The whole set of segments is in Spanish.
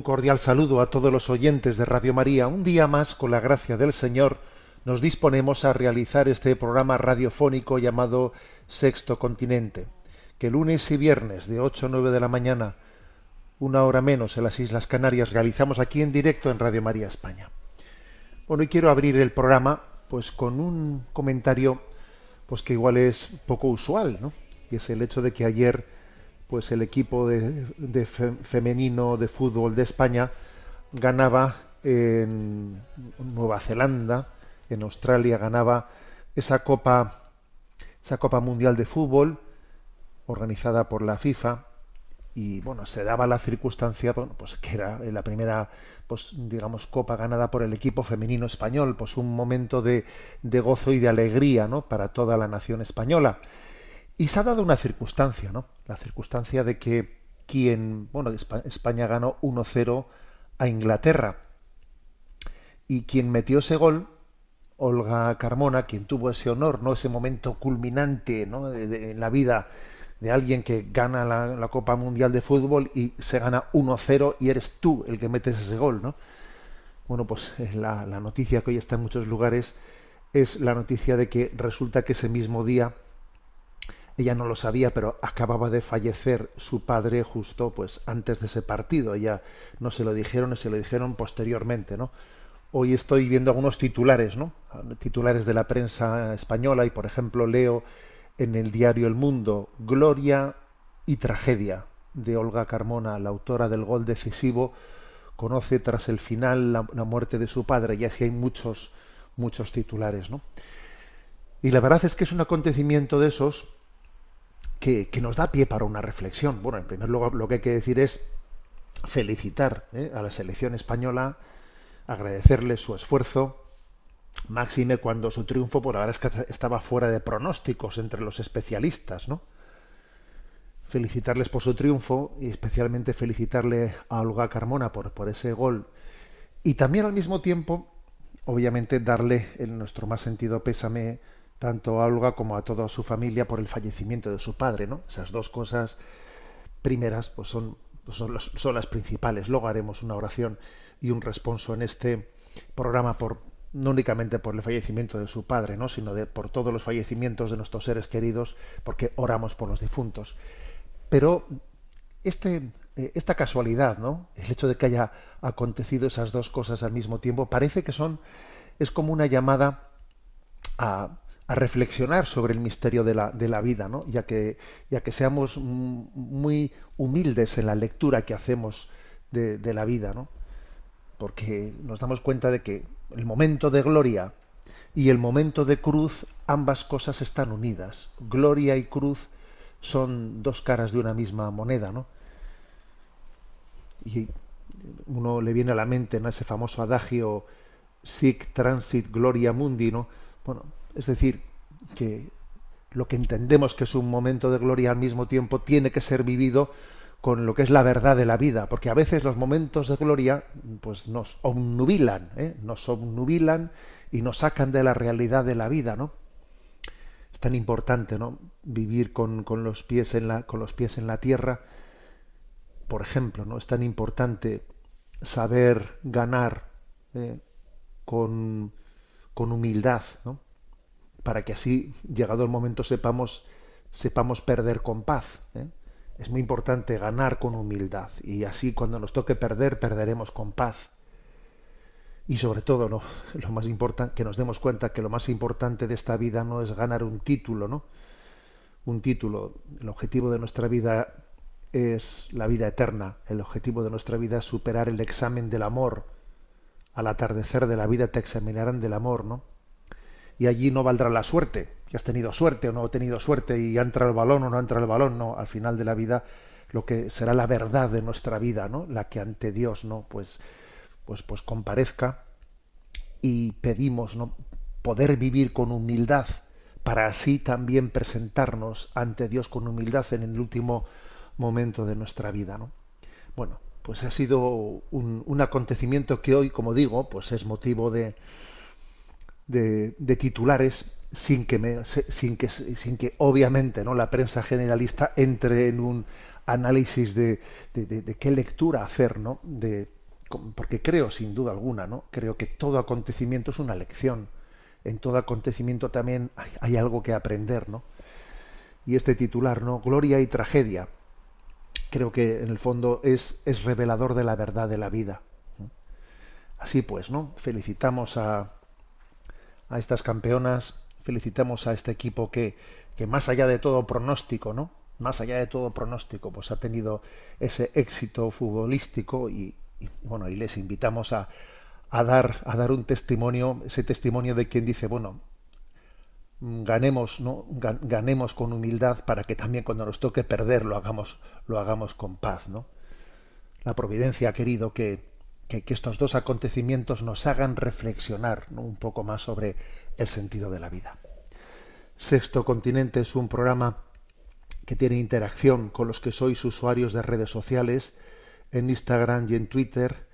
Un cordial saludo a todos los oyentes de Radio María. Un día más, con la gracia del Señor, nos disponemos a realizar este programa radiofónico llamado Sexto Continente, que lunes y viernes de 8 a 9 de la mañana, una hora menos en las Islas Canarias, realizamos aquí en directo en Radio María España. Bueno, y quiero abrir el programa pues con un comentario pues que igual es poco usual, ¿no? Y es el hecho de que ayer pues el equipo de, femenino de fútbol de España ganaba en Nueva Zelanda, en Australia ganaba esa copa esa copa mundial de fútbol organizada por la FIFA y bueno se daba la circunstancia bueno, pues que era la primera pues digamos copa ganada por el equipo femenino español pues un momento de, de gozo y de alegría no para toda la nación española y se ha dado una circunstancia, ¿no? La circunstancia de que quien, bueno, España ganó 1-0 a Inglaterra. Y quien metió ese gol, Olga Carmona, quien tuvo ese honor, ¿no? Ese momento culminante, ¿no? De, en la vida de alguien que gana la, Copa Mundial de Fútbol y se gana 1-0 y eres tú el que metes ese gol, ¿no? Bueno, pues la, la noticia que hoy está en muchos lugares es la noticia de que resulta que ese mismo día ella no lo sabía, pero acababa de fallecer su padre justo pues antes de ese partido. Ella no se lo dijeron, se lo dijeron posteriormente, ¿no? Hoy estoy viendo algunos titulares, ¿no? Titulares de la prensa española y por ejemplo leo en el diario El Mundo Gloria y tragedia de Olga Carmona, la autora del gol decisivo, conoce tras el final la, la muerte de su padre y así hay muchos muchos titulares, ¿no? Y la verdad es que es un acontecimiento de esos que, nos da pie para una reflexión. Bueno, en primer lugar, lo que hay que decir es felicitar ¿eh? a la selección española, agradecerle su esfuerzo, máxime cuando su triunfo, por ahora es que estaba fuera de pronósticos entre los especialistas, ¿no? Felicitarles por su triunfo y especialmente felicitarle a Olga Carmona por, por ese gol y también al mismo tiempo, obviamente, darle en nuestro más sentido pésame tanto a Olga como a toda su familia por el fallecimiento de su padre, ¿no? Esas dos cosas primeras pues son, pues son, son, las principales. Luego haremos una oración y un responso en este programa por no únicamente por el fallecimiento de su padre, ¿no? sino por todos los fallecimientos de nuestros seres queridos, porque oramos por los difuntos. Pero este, eh, esta casualidad, ¿no? el hecho de que haya acontecido esas dos cosas al mismo tiempo, parece que son es como una llamada a a reflexionar sobre el misterio de la, de la vida, ¿no? ya, que, ya que seamos muy humildes en la lectura que hacemos de, de, la vida, ¿no? porque nos damos cuenta de que el momento de gloria y el momento de cruz, ambas cosas están unidas. Gloria y cruz son dos caras de una misma moneda, ¿no? Y uno le viene a la mente en ese famoso adagio sic transit gloria mundi, ¿no? Bueno, es decir, que lo que entendemos que es un momento de gloria al mismo tiempo tiene que ser vivido con lo que es la verdad de la vida, porque a veces los momentos de gloria pues nos obnubilan, ¿eh? nos obnubilan y nos sacan de la realidad de la vida, ¿no? Es tan importante, ¿no? Vivir con, con los pies en la, con los pies en la tierra, por ejemplo, ¿no? Es tan importante saber ganar ¿eh? con, con humildad, ¿no? Para que así, llegado el momento, sepamos, sepamos perder con paz. ¿eh? Es muy importante ganar con humildad y así cuando nos toque perder, perderemos con paz. Y sobre todo, ¿no? lo más importante, que nos demos cuenta que lo más importante de esta vida no es ganar un título, ¿no? un título, el objetivo de nuestra vida es la vida eterna, el objetivo de nuestra vida es superar el examen del amor. Al atardecer de la vida te examinarán del amor, ¿no? Y allí no valdrá la suerte, que has tenido suerte o no has tenido suerte y entra el balón o no entra el balón, no, al final de la vida lo que será la verdad de nuestra vida, ¿no? La que ante Dios, ¿no? Pues pues pues comparezca y pedimos, ¿no? poder vivir con humildad para así también presentarnos ante Dios con humildad en el último momento de nuestra vida. ¿no? Bueno, pues ha sido un, acontecimiento que hoy, como digo, pues es motivo de, de, titulares sin que, me, sin, que, sin que obviamente ¿no? la prensa generalista entre en un análisis de, de, qué lectura hacer, ¿no? De, porque creo, sin duda alguna, ¿no? creo que todo acontecimiento es una lección. En todo acontecimiento también hay, hay algo que aprender, ¿no? Y este titular, ¿no? Gloria y tragedia creo que en el fondo es, es revelador de la verdad de la vida. Así pues, ¿no? Felicitamos a, a estas campeonas, felicitamos a este equipo que, que más allá de todo pronóstico, ¿no? Más allá de todo pronóstico, pues ha tenido ese éxito futbolístico y, bueno, y les invitamos a, a dar, a dar un testimonio, ese testimonio de quien dice, bueno, ganemos, ¿no? ganemos con humildad para que también cuando nos toque perder lo hagamos, lo hagamos con paz. ¿no? La providencia ha querido que, que, estos dos acontecimientos nos hagan reflexionar un poco más sobre el sentido de la vida. Sexto Continente es un programa que tiene interacción con los que sois usuarios de redes sociales en Instagram y en Twitter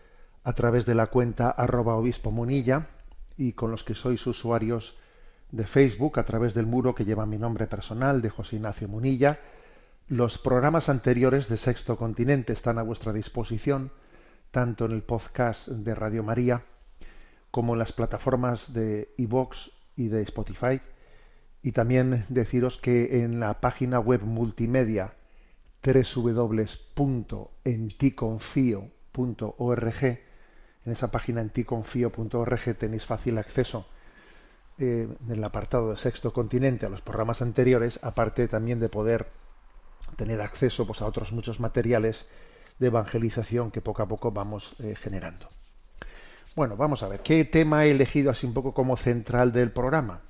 a través de la cuenta arroba obispo munilla y con los que sois usuarios de Facebook a través del muro que lleva mi nombre personal de José Ignacio Munilla. Los programas anteriores de Sexto Continente están a vuestra disposición, tanto en el podcast de Radio María como en las plataformas de iVox y de Spotify. Y también deciros que en la página web multimedia www.enticonfio.org, en esa página enticonfio.org tenéis fácil acceso eh, en el apartado de Sexto Continente a los programas anteriores, aparte también de poder tener acceso pues, a otros muchos materiales de evangelización que poco a poco vamos eh, generando. Bueno, vamos a ver, ¿qué tema he elegido así un poco como central del programa?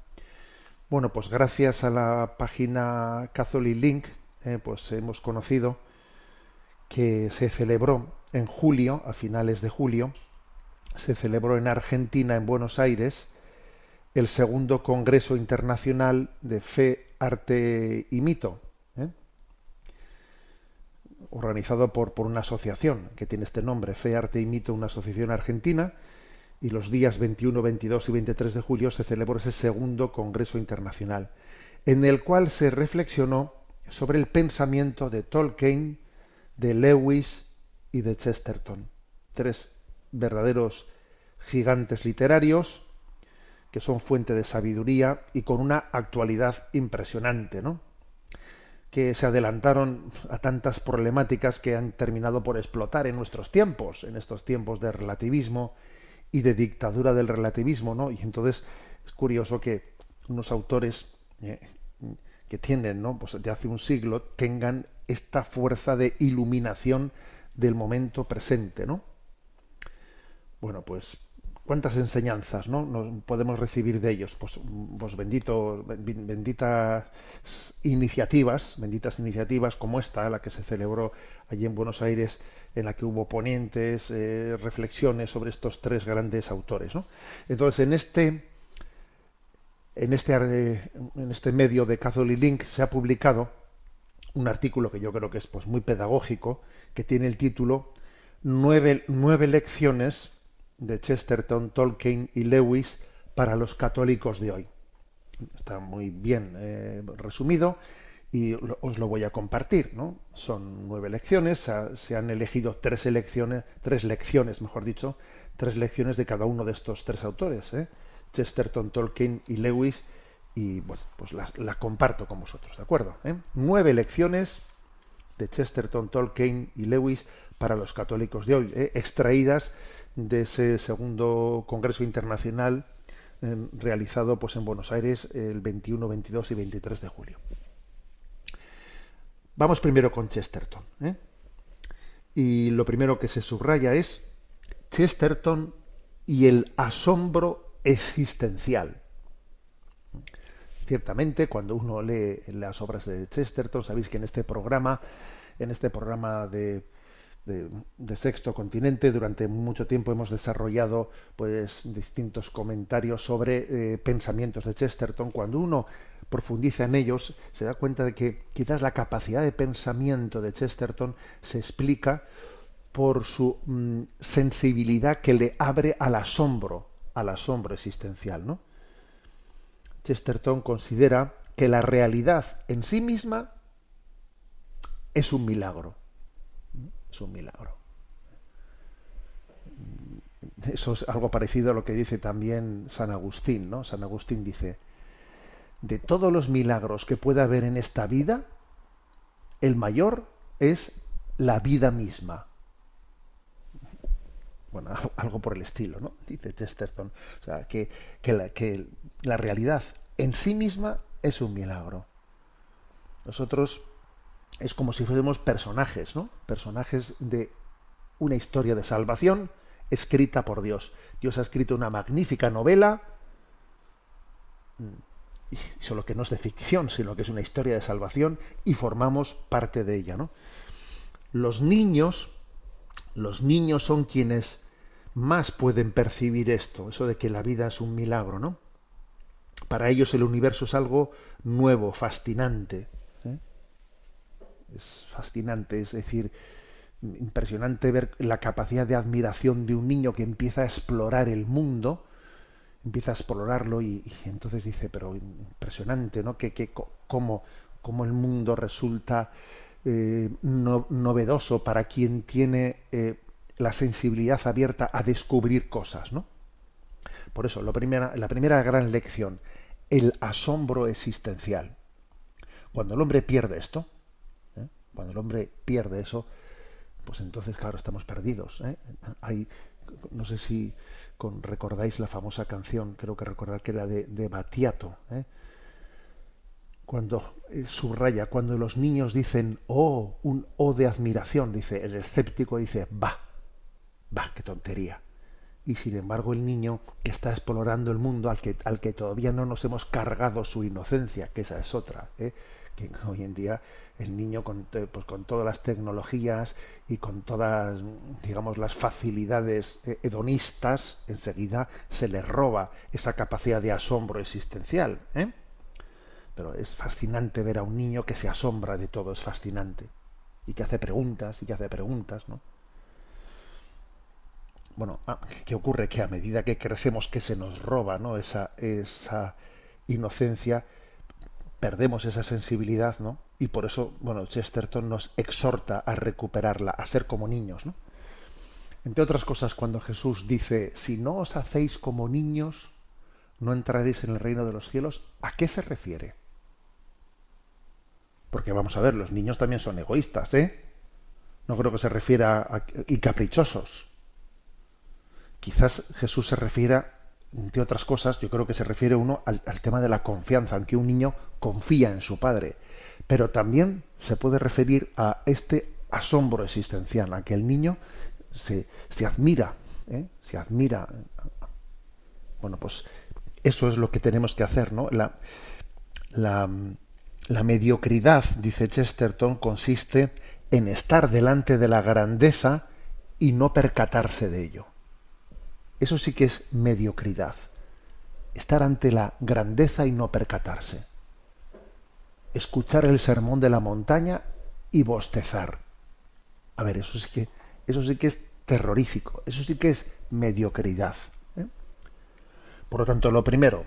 Bueno, pues gracias a la página Catholic Link, eh, pues hemos conocido que se celebró en julio, a finales de julio, se celebró en Argentina, en Buenos Aires, el segundo Congreso Internacional de Fe, Arte y Mito. Organizado por, por, una asociación que tiene este nombre, Fe, Arte y Mito, una asociación argentina, y los días 21, 22 y 23 de julio se celebró ese segundo Congreso Internacional, en el cual se reflexionó sobre el pensamiento de Tolkien, de Lewis y de Chesterton, tres verdaderos gigantes literarios, que son fuente de sabiduría y con una actualidad impresionante, ¿no? Que se adelantaron a tantas problemáticas que han terminado por explotar en nuestros tiempos, en estos tiempos de relativismo y de dictadura del relativismo, ¿no? Y entonces es curioso que unos autores eh, que tienen, ¿no? Pues de hace un siglo tengan esta fuerza de iluminación del momento presente, ¿no? Bueno, pues cuántas enseñanzas ¿no? Nos podemos recibir de ellos pues, pues bendito benditas iniciativas benditas iniciativas como esta la que se celebró allí en Buenos Aires en la que hubo ponentes eh, reflexiones sobre estos tres grandes autores ¿no? entonces en este en este en este medio de Catholic Link se ha publicado un artículo que yo creo que es pues muy pedagógico que tiene el título nueve, nueve lecciones de Chesterton, Tolkien y Lewis para los católicos de hoy. Está muy bien eh, resumido y os lo voy a compartir. ¿no? Son nueve lecciones, se han elegido tres elecciones, tres lecciones, mejor dicho, tres lecciones de cada uno de estos tres autores, ¿eh? Chesterton, Tolkien y Lewis, y bueno, pues la, comparto con vosotros, ¿de acuerdo? ¿Eh? Nueve lecciones de Chesterton, Tolkien y Lewis para los católicos de hoy, extraídas de ese segundo Congreso Internacional eh, realizado pues, en Buenos Aires el 21, 22 y 23 de julio. Vamos primero con Chesterton. ¿eh? Y lo primero que se subraya es Chesterton y el asombro existencial. Ciertamente, cuando uno lee las obras de Chesterton, sabéis que en este programa, en este programa de, de, Sexto Continente, durante mucho tiempo hemos desarrollado pues distintos comentarios sobre eh, pensamientos de Chesterton. Cuando uno profundiza en ellos, se da cuenta de que quizás la capacidad de pensamiento de Chesterton se explica por su mm, sensibilidad que le abre al asombro, al asombro existencial, ¿no? Chesterton considera que la realidad en sí misma es un milagro. Es un milagro. Eso es algo parecido a lo que dice también San Agustín, ¿no? San Agustín dice, de todos los milagros que pueda haber en esta vida, el mayor es la vida misma. Bueno, algo por el estilo, ¿no? Dice Chesterton. O sea, que, la, que la realidad en sí misma es un milagro. Nosotros es como si fuésemos personajes, ¿no? Personajes de una historia de salvación escrita por Dios. Dios ha escrito una magnífica novela solo que no es de ficción, sino que es una historia de salvación y formamos parte de ella, ¿no? Los niños, los niños son quienes más pueden percibir esto, eso de que la vida es un milagro, ¿no? Para ellos el universo es algo nuevo, fascinante. Es fascinante, es decir, impresionante ver la capacidad de admiración de un niño que empieza a explorar el mundo empieza a explorarlo y, entonces dice, pero impresionante, ¿no? Que, que cómo, el mundo resulta eh, novedoso para quien tiene eh, la sensibilidad abierta a descubrir cosas, ¿no? Por eso, la primera, la primera gran lección, el asombro existencial. Cuando el hombre pierde esto. Cuando el hombre pierde eso, pues entonces, claro, estamos perdidos. Hay, no sé si recordáis la famosa canción, creo que recordar que era de, de Batiato, ¿eh? cuando eh, subraya, cuando los niños dicen oh, un oh de admiración, dice, el escéptico dice, va, va, qué tontería. Y sin embargo el niño que está explorando el mundo, al que, al que todavía no nos hemos cargado su inocencia, que esa es otra, ¿eh? que hoy en día el niño con, pues con todas las tecnologías y con todas, digamos, las facilidades eh, hedonistas, enseguida se le roba esa capacidad de asombro existencial. ¿eh? Pero es fascinante ver a un niño que se asombra de todo, es fascinante. Y que hace preguntas, y que hace preguntas, ¿no? Bueno, ah, ¿qué ocurre? Que a medida que crecemos que se nos roba, ¿no? Esa, esa inocencia, perdemos esa sensibilidad, ¿no? Y por eso, bueno, Chesterton nos exhorta a recuperarla, a ser como niños, ¿no? Entre otras cosas, cuando Jesús dice, si no os hacéis como niños, no entraréis en el reino de los cielos, ¿a qué se refiere? Porque vamos a ver, los niños también son egoístas, ¿eh? No creo que se refiera a, y caprichosos. Quizás Jesús se refiera entre otras cosas, yo creo que se refiere uno al, tema de la confianza, en que un niño confía en su padre. Pero también se puede referir a este asombro existencial, a que el niño se, se admira, ¿eh? se admira. Bueno, pues eso es lo que tenemos que hacer, ¿no? La, la, la mediocridad, dice Chesterton, consiste en estar delante de la grandeza y no percatarse de ello. Eso sí que es mediocridad. Estar ante la grandeza y no percatarse. Escuchar el sermón de la montaña y bostezar. A ver, eso sí que, eso sí que es terrorífico. Eso sí que es mediocridad. ¿eh? Por lo tanto, lo primero,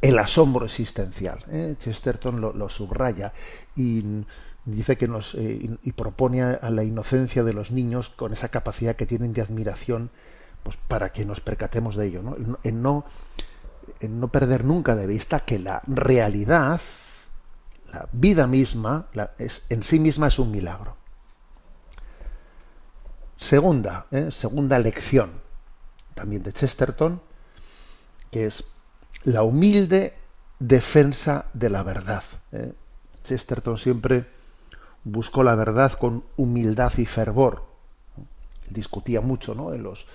el asombro existencial. ¿eh? Chesterton lo, subraya y dice que nos eh, y propone a la inocencia de los niños con esa capacidad que tienen de admiración pues para que nos percatemos de ello, ¿no? En, no, no perder nunca de vista que la realidad, la vida misma, es, en sí misma es un milagro. Segunda, ¿eh? segunda lección, también de Chesterton, que es la humilde defensa de la verdad. ¿eh? Chesterton siempre buscó la verdad con humildad y fervor. Discutía mucho ¿no? en los,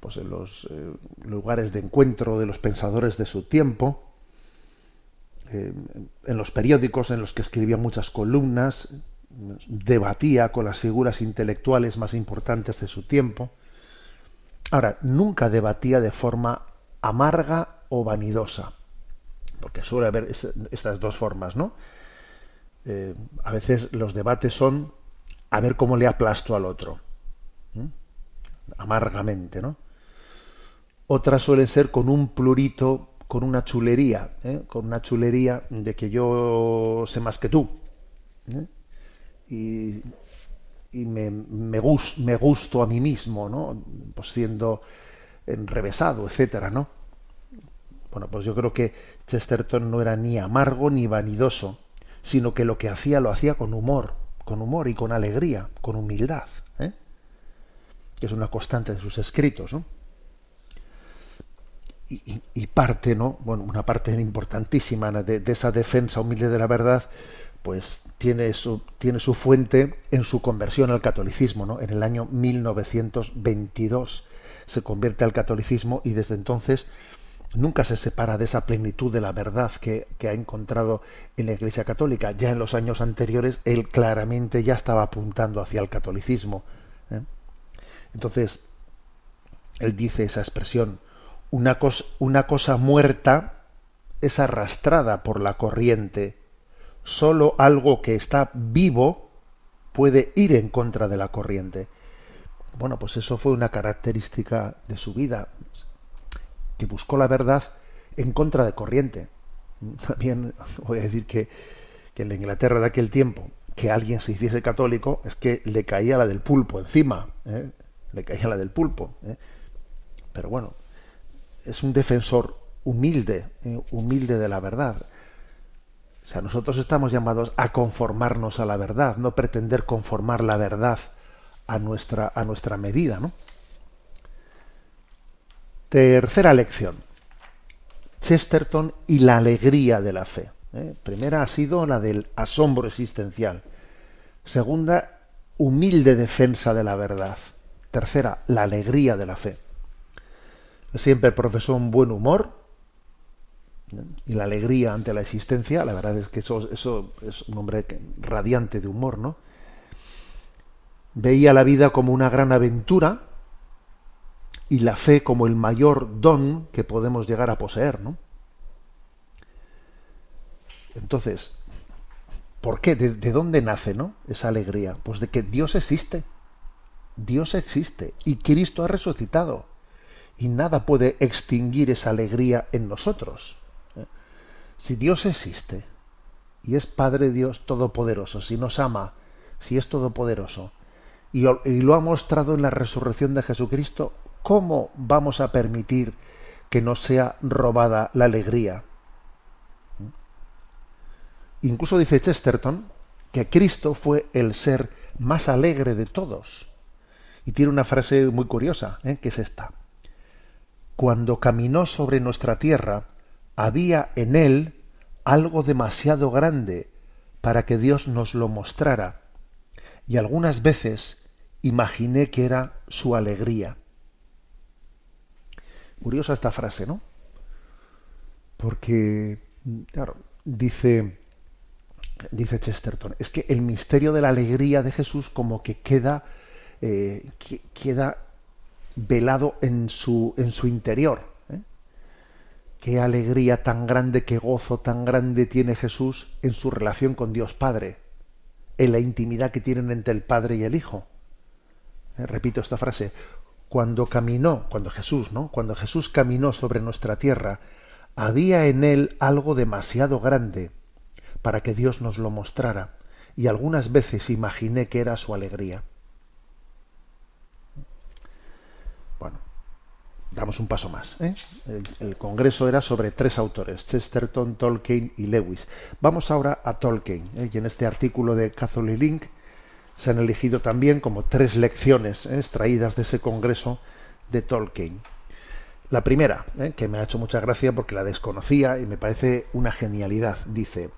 pues en los eh, lugares de encuentro de los pensadores de su tiempo, eh, en los periódicos en los que escribía muchas columnas, debatía con las figuras intelectuales más importantes de su tiempo. Ahora, nunca debatía de forma amarga o vanidosa, porque suele haber estas dos formas, ¿no? Eh, a veces los debates son a ver cómo le aplasto al otro, amargamente, ¿no? Otras suelen ser con un plurito, con una chulería, ¿eh? con una chulería de que yo sé más que tú. ¿eh? Y, me, me, gusto a mí mismo, ¿no? Pues siendo enrevesado, etcétera, ¿no? Bueno, pues yo creo que Chesterton no era ni amargo ni vanidoso, sino que lo que hacía lo hacía con humor, con humor y con alegría, con humildad, ¿eh? que es una constante de sus escritos, ¿no? Y, parte, ¿no? Bueno, una parte importantísima de, esa defensa humilde de la verdad, pues tiene su, tiene su fuente en su conversión al catolicismo, ¿no? En el año 1922 se convierte al catolicismo y desde entonces nunca se separa de esa plenitud de la verdad que, ha encontrado en la Iglesia Católica. Ya en los años anteriores él claramente ya estaba apuntando hacia el catolicismo. ¿eh? Entonces, él dice esa expresión, una, una cosa muerta es arrastrada por la corriente. Solo algo que está vivo puede ir en contra de la corriente. Bueno, pues eso fue una característica de su vida que buscó la verdad en contra de corriente. También voy a decir que, en la Inglaterra de aquel tiempo, que alguien se hiciese católico, es que le caía la del pulpo encima, ¿eh? le caía la del pulpo. ¿eh? Pero bueno, es un defensor humilde, ¿eh? humilde de la verdad. O sea, nosotros estamos llamados a conformarnos a la verdad, no pretender conformar la verdad a nuestra, a nuestra medida, ¿no? Tercera lección. Chesterton y la alegría de la fe. ¿eh? Primera ha sido la del asombro existencial. Segunda, humilde defensa de la verdad. Tercera, la alegría de la fe. Siempre profesó un buen humor y la alegría ante la existencia. La verdad es que eso, es un hombre radiante de humor, ¿no? Veía la vida como una gran aventura y la fe como el mayor don que podemos llegar a poseer, ¿no? Entonces, ¿por qué? ¿De, dónde nace, no? Esa alegría. Pues de que Dios existe. Dios existe y Cristo ha resucitado. Y nada puede extinguir esa alegría en nosotros. ¿eh? Si Dios existe y es Padre Dios Todopoderoso, si nos ama, si es Todopoderoso, y lo ha mostrado en la resurrección de Jesucristo, ¿cómo vamos a permitir que nos sea robada la alegría? Incluso dice Chesterton que Cristo fue el ser más alegre de todos. Y tiene una frase muy curiosa, ¿eh? que es esta. Cuando caminó sobre nuestra tierra, había en él algo demasiado grande para que Dios nos lo mostrara, y algunas veces imaginé que era su alegría. Curiosa esta frase, ¿no? Porque, claro, dice, dice Chesterton, es que el misterio de la alegría de Jesús como que queda, eh, queda velado en su, en su interior. ¿eh? Qué alegría tan grande, qué gozo tan grande tiene Jesús en su relación con Dios Padre, en la intimidad que tienen entre el Padre y el Hijo. ¿Eh? Repito esta frase, cuando caminó, cuando Jesús, ¿no? Cuando Jesús caminó sobre nuestra tierra, había en él algo demasiado grande para que Dios nos lo mostrara, y algunas veces imaginé que era su alegría. Bueno, damos un paso más. ¿eh? El, congreso era sobre tres autores, Chesterton, Tolkien y Lewis. Vamos ahora a Tolkien, ¿eh? y en este artículo de Catholic Link se han elegido también como tres lecciones ¿eh? extraídas de ese congreso de Tolkien. La primera, que me ha hecho mucha gracia porque la desconocía y me parece una genialidad, dice,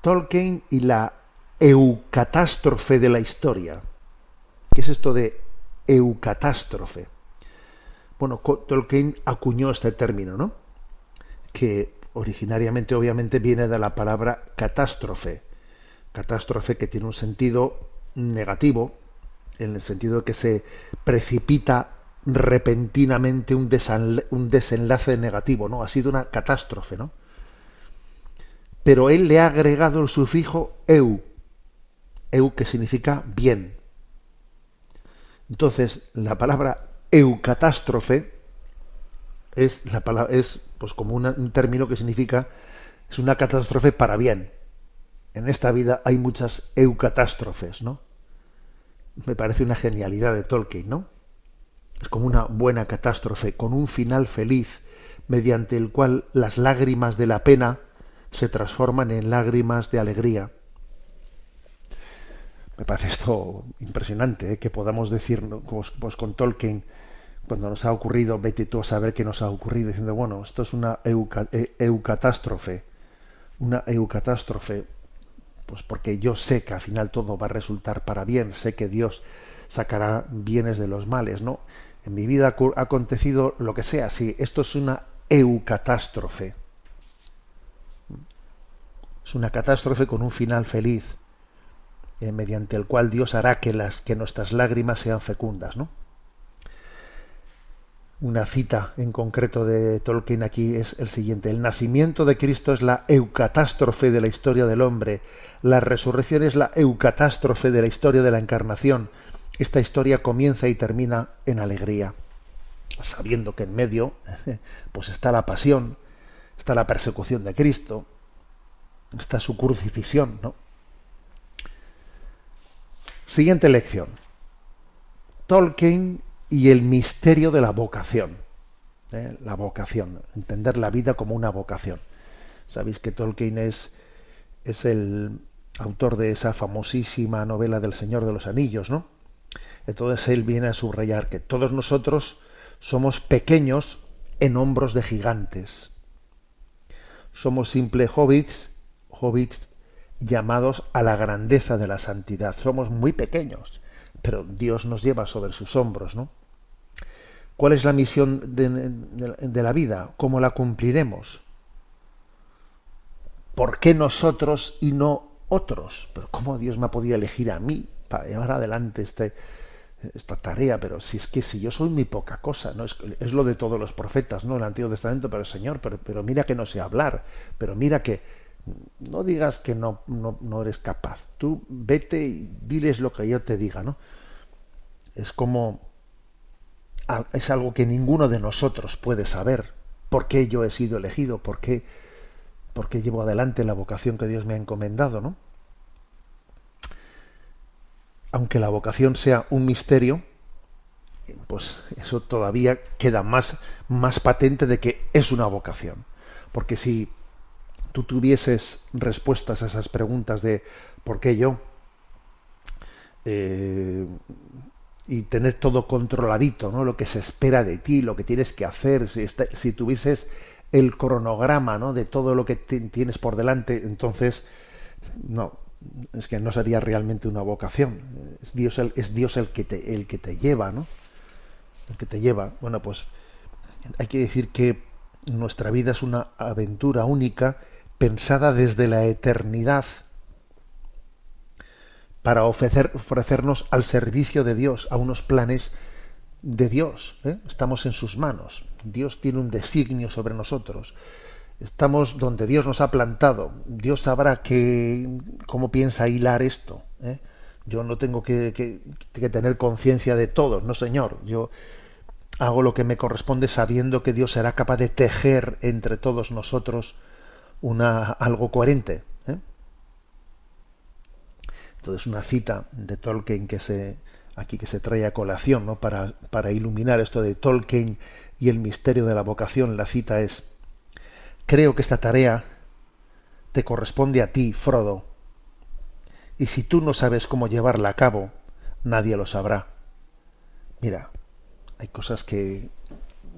Tolkien y la eucatástrofe de la historia. ¿Qué es esto de eucatástrofe? Bueno, Tolkien acuñó este término, ¿no? Que originariamente obviamente viene de la palabra catástrofe. Catástrofe que tiene un sentido negativo, en el sentido de que se precipita repentinamente un, desenlace negativo, ¿no? Ha sido una catástrofe, ¿no? Pero él le ha agregado el sufijo eu, eu que significa bien. Entonces, la palabra eucatástrofe es la palabra es pues como un término que significa es una catástrofe para bien. En esta vida hay muchas eucatástrofes, ¿no? Me parece una genialidad de Tolkien, ¿no? Es como una buena catástrofe con un final feliz mediante el cual las lágrimas de la pena se transforman en lágrimas de alegría. Me parece esto impresionante, ¿eh? que podamos decir pues, pues, con Tolkien, cuando nos ha ocurrido, vete tú a saber qué nos ha ocurrido, diciendo, bueno, esto es una e, eucatástrofe, una eucatástrofe, pues porque yo sé que al final todo va a resultar para bien, sé que Dios sacará bienes de los males, ¿no? En mi vida ha acontecido lo que sea, sí, esto es una eucatástrofe. Es una catástrofe con un final feliz, eh, mediante el cual Dios hará que, las, que nuestras lágrimas sean fecundas, ¿no? Una cita en concreto de Tolkien aquí es el siguiente. El nacimiento de Cristo es la eucatástrofe de la historia del hombre. La resurrección es la eucatástrofe de la historia de la encarnación. Esta historia comienza y termina en alegría, sabiendo que en medio pues está la pasión, está la persecución de Cristo, está su crucifixión, ¿no? Siguiente lección. Tolkien y el misterio de la vocación. ¿eh? La vocación, entender la vida como una vocación. Sabéis que Tolkien es, es el autor de esa famosísima novela del Señor de los Anillos, ¿no? Entonces él viene a subrayar que todos nosotros somos pequeños en hombros de gigantes. Somos simples hobbits, hobbits llamados a la grandeza de la santidad. Somos muy pequeños, pero Dios nos lleva sobre sus hombros, ¿no? ¿Cuál es la misión de, la vida? ¿Cómo la cumpliremos? ¿Por qué nosotros y no otros? Pero ¿cómo Dios me ha podido elegir a mí para llevar adelante este, esta tarea, pero si es que si yo soy muy poca cosa, ¿no? Es, es lo de todos los profetas, ¿no? El Antiguo Testamento, pero Señor, pero, pero mira que no sé hablar, pero mira que no digas que no, no, no eres capaz. Tú vete y diles lo que yo te diga, ¿no? Es como es algo que ninguno de nosotros puede saber. ¿Por qué yo he sido elegido? ¿Por qué, por qué llevo adelante la vocación que Dios me ha encomendado, ¿no? aunque la vocación sea un misterio, pues eso todavía queda más, más patente de que es una vocación. Porque si tú tuvieses respuestas a esas preguntas de ¿por qué yo? Eh, y tener todo controladito, ¿no? Lo que se espera de ti, lo que tienes que hacer, si, si tuvieses el cronograma, ¿no? De todo lo que tienes por delante, entonces, no, es que no sería realmente una vocación. Es Dios el, es Dios el que te, el que te lleva, ¿no? El que te lleva. Bueno, pues hay que decir que nuestra vida es una aventura única pensada desde la eternidad para ofrecer, ofrecernos al servicio de Dios, a unos planes de Dios. ¿eh? Estamos en sus manos. Dios tiene un designio sobre nosotros. Estamos donde Dios nos ha plantado. Dios sabrá que, cómo piensa hilar esto. ¿eh? Yo no tengo que, que tener conciencia de todo, no señor. Yo hago lo que me corresponde sabiendo que Dios será capaz de tejer entre todos nosotros una, algo coherente. Entonces una cita de Tolkien que se aquí que se trae a colación ¿no? para, para iluminar esto de Tolkien y el misterio de la vocación. La cita es Creo que esta tarea te corresponde a ti, Frodo, y si tú no sabes cómo llevarla a cabo, nadie lo sabrá. Mira, hay cosas que...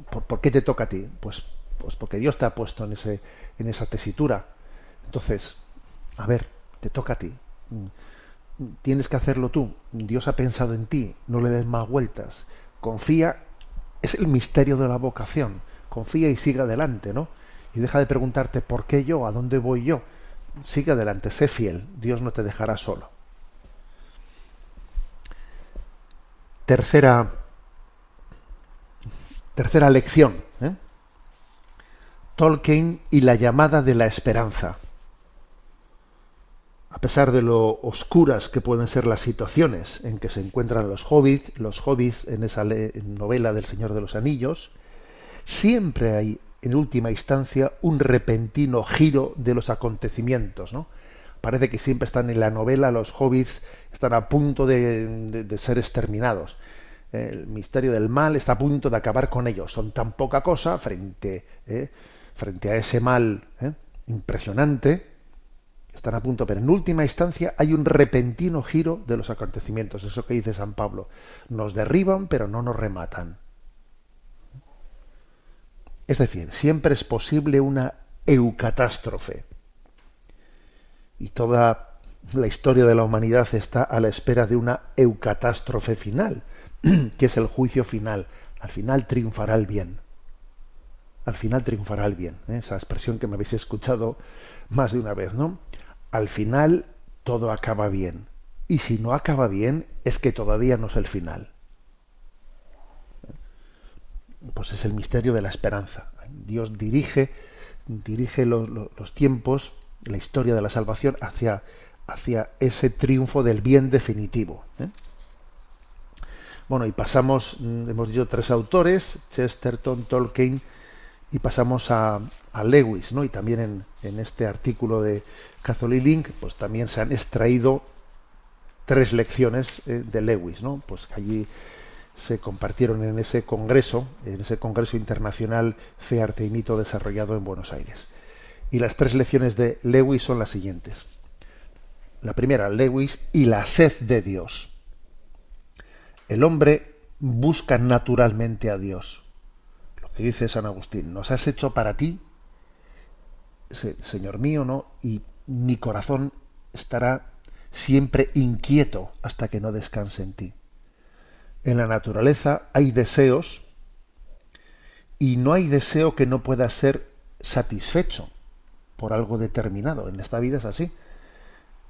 ¿Por, qué te toca a ti? Pues, pues porque Dios te ha puesto en, ese, en esa tesitura. Entonces, a ver, te toca a ti. Tienes que hacerlo tú. Dios ha pensado en ti, no le des más vueltas. Confía, es el misterio de la vocación. Confía y sigue adelante, ¿no? Y deja de preguntarte por qué yo, a dónde voy yo. Sigue adelante, sé fiel, Dios no te dejará solo. Tercera, tercera lección. ¿eh? Tolkien y la llamada de la esperanza a pesar de lo oscuras que pueden ser las situaciones en que se encuentran los hobbits, los hobbits en esa novela del Señor de los Anillos, siempre hay en última instancia un repentino giro de los acontecimientos, ¿no? Parece que siempre están en la novela, los hobbits están a punto de, ser exterminados. El misterio del mal está a punto de acabar con ellos. Son tan poca cosa frente, ¿eh? frente a ese mal ¿eh? impresionante están a punto, pero en última instancia hay un repentino giro de los acontecimientos. Eso que dice San Pablo. Nos derriban, pero no nos rematan. Es decir, siempre es posible una eucatástrofe. Y toda la historia de la humanidad está a la espera de una eucatástrofe final, que es el juicio final. Al final triunfará el bien. Al final triunfará el bien. ¿eh? Esa expresión que me habéis escuchado más de una vez, ¿no? Al final todo acaba bien. Y si no acaba bien, es que todavía no es el final. Pues es el misterio de la esperanza. Dios dirige, dirige los, tiempos, la historia de la salvación hacia, hacia ese triunfo del bien definitivo. ¿eh? Bueno, y pasamos, mm, hemos dicho tres autores, Chesterton, Tolkien, y pasamos a, a Lewis, ¿no? Y también en, en este artículo de Catholic Link, pues también se han extraído tres lecciones eh, de Lewis, ¿no? Pues allí se compartieron en ese congreso, en ese congreso internacional Fe, Arte y Mito desarrollado en Buenos Aires. Y las tres lecciones de Lewis son las siguientes. La primera, Lewis y la sed de Dios. El hombre busca naturalmente a Dios. Lo que dice San Agustín, nos has hecho para ti Señor mío, ¿no? Y mi corazón estará siempre inquieto hasta que no descanse en ti. En la naturaleza hay deseos y no hay deseo que no pueda ser satisfecho por algo determinado. En esta vida es así.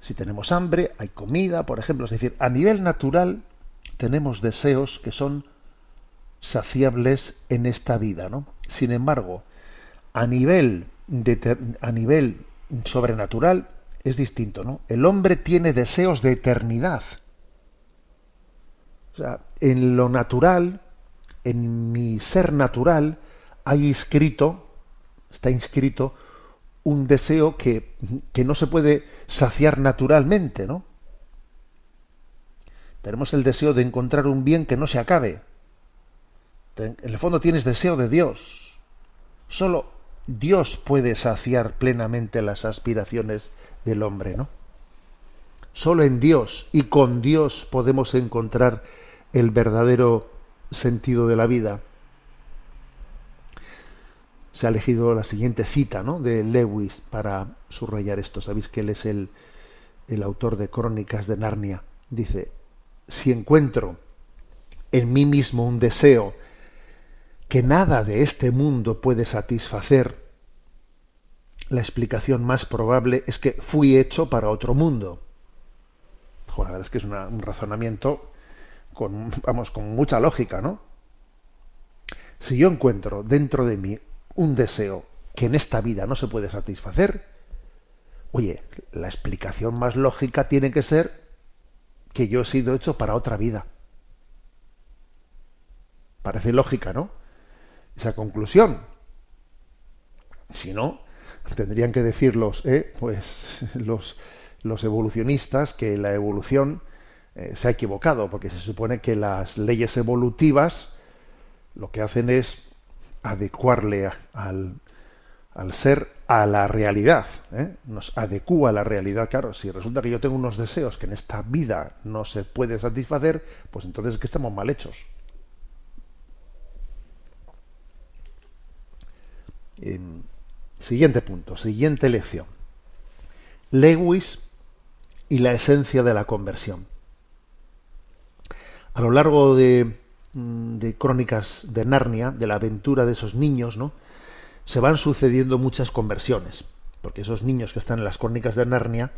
Si tenemos hambre, hay comida, por ejemplo. Es decir, a nivel natural tenemos deseos que son saciables en esta vida, ¿no? Sin embargo, a nivel a nivel sobrenatural es distinto, ¿no? El hombre tiene deseos de eternidad. O sea, en lo natural, en mi ser natural, hay inscrito, está inscrito un deseo que, que no se puede saciar naturalmente, ¿no? Tenemos el deseo de encontrar un bien que no se acabe. En el fondo tienes deseo de Dios. Solo Dios puede saciar plenamente las aspiraciones del hombre, ¿no? Solo en Dios y con Dios podemos encontrar el verdadero sentido de la vida. Se ha elegido la siguiente cita ¿no? de Lewis para subrayar esto. Sabéis que él es el, el autor de Crónicas de Narnia. Dice, si encuentro en mí mismo un deseo que nada de este mundo puede satisfacer, la explicación más probable es que fui hecho para otro mundo. la verdad es que es un razonamiento con, vamos, con mucha lógica, ¿no? Si yo encuentro dentro de mí un deseo que en esta vida no se puede satisfacer, oye, la explicación más lógica tiene que ser que yo he sido hecho para otra vida. Parece lógica, ¿no? Esa conclusión. Si no, tendrían que decir los, eh, pues, los, los evolucionistas que la evolución eh, se ha equivocado, porque se supone que las leyes evolutivas lo que hacen es adecuarle al, al ser a la realidad. ¿eh? Nos adecúa a la realidad. Claro, si resulta que yo tengo unos deseos que en esta vida no se puede satisfacer, pues entonces es que estamos mal hechos. Siguiente punto, siguiente lección. Lewis y la esencia de la conversión. A lo largo de, mm, de Crónicas de Narnia, de la aventura de esos niños, ¿no? se van sucediendo muchas conversiones, porque esos niños que están en las Crónicas de Narnia,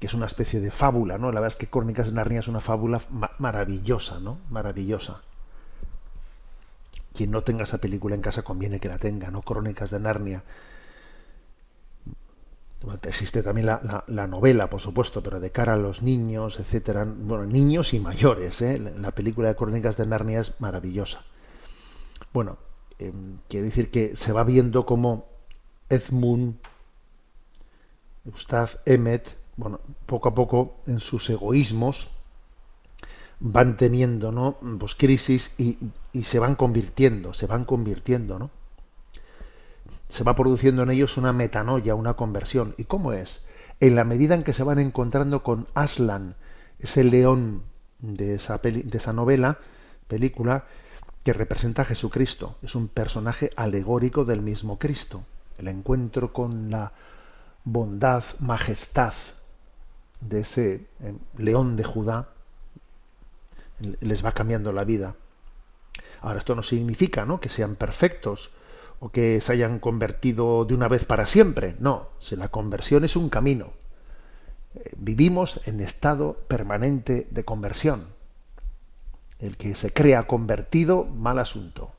que es una especie de fábula, ¿no? La verdad es que Crónicas de Narnia es una fábula maravillosa, ¿no? Maravillosa. Quien no tenga esa película en casa conviene que la tenga, ¿no? Crónicas de Narnia existe también la, novela, por supuesto, pero de cara a los niños, etcétera, bueno, niños y mayores, ¿eh? la, película de Crónicas de Narnia es maravillosa. Bueno, eh, quiere decir que se va viendo como Edmund, Gustav Emmet, bueno, poco a poco en sus egoísmos van teniendo, ¿no? Pues crisis y, y se van convirtiendo, se van convirtiendo, ¿no? se va produciendo en ellos una metanoia, una conversión. ¿Y cómo es? En la medida en que se van encontrando con Aslan, ese león de esa, de esa novela, película, que representa a Jesucristo. Es un personaje alegórico del mismo Cristo. El encuentro con la bondad, majestad de ese eh, león de Judá les va cambiando la vida. Ahora, esto no significa ¿no? que sean perfectos, o que se hayan convertido de una vez para siempre. No, si la conversión es un camino. Eh, vivimos en estado permanente de conversión. El que se crea convertido, mal asunto.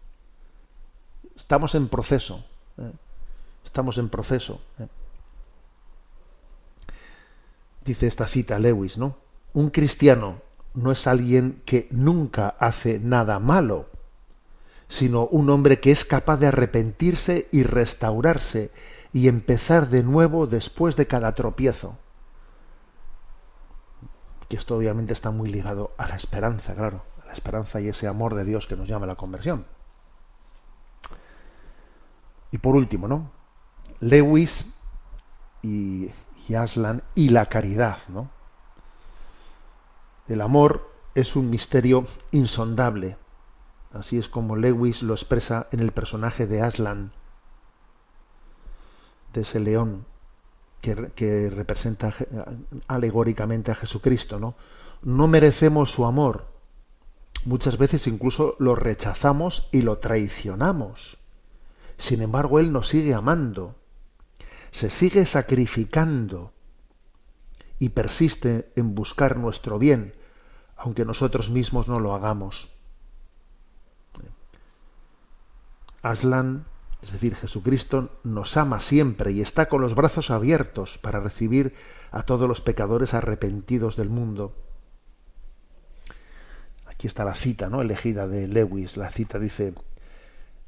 Estamos en proceso. ¿eh? Estamos en proceso. ¿eh? Dice esta cita Lewis, ¿no? Un cristiano no es alguien que nunca hace nada malo sino un hombre que es capaz de arrepentirse y restaurarse y empezar de nuevo después de cada tropiezo. Que esto obviamente está muy ligado a la esperanza, claro, a la esperanza y ese amor de Dios que nos llama a la conversión. Y por último, ¿no? Lewis y, y Aslan y la caridad, ¿no? El amor es un misterio insondable Así es como Lewis lo expresa en el personaje de Aslan, de ese león que, representa alegóricamente a Jesucristo. ¿no? no merecemos su amor. Muchas veces incluso lo rechazamos y lo traicionamos. Sin embargo, Él nos sigue amando, se sigue sacrificando y persiste en buscar nuestro bien, aunque nosotros mismos no lo hagamos. Aslan, es decir, Jesucristo, nos ama siempre y está con los brazos abiertos para recibir a todos los pecadores arrepentidos del mundo. Aquí está la cita, ¿no? elegida de Lewis. La cita dice: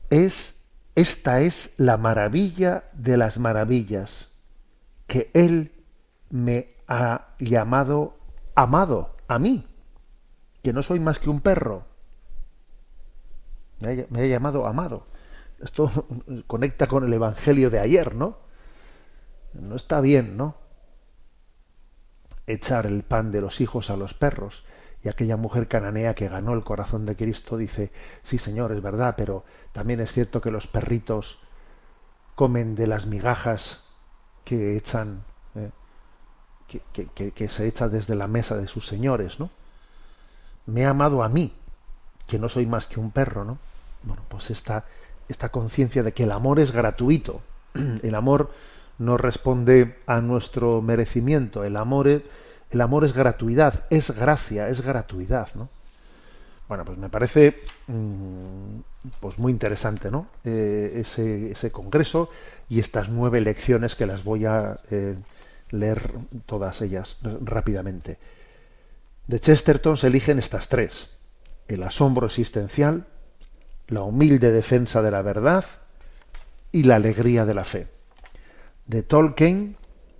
Es esta es la maravilla de las maravillas, que Él me ha llamado amado a mí, que no soy más que un perro. me ha llamado amado. Esto conecta con el Evangelio de ayer, ¿no? No está bien, ¿no? Echar el pan de los hijos a los perros. Y aquella mujer cananea que ganó el corazón de Cristo dice, sí Señor, es verdad, pero también es cierto que los perritos comen de las migajas que echan, ¿eh? que, se echa desde la mesa de sus señores, ¿no? Me ha amado a mí, que no soy más que un perro, ¿no? Bueno, pues esta esta conciencia de que el amor es gratuito. El amor no responde a nuestro merecimiento. El amor es, el amor es gratuidad, es gracia, es gratuidad, ¿no? Bueno, pues me parece mm, pues muy interesante, ¿no? Eh, ese, ese, congreso y estas nueve lecciones que las voy a eh, leer todas ellas rápidamente. De Chesterton se eligen estas tres: el asombro existencial, la humilde defensa de la verdad y la alegría de la fe. De Tolkien,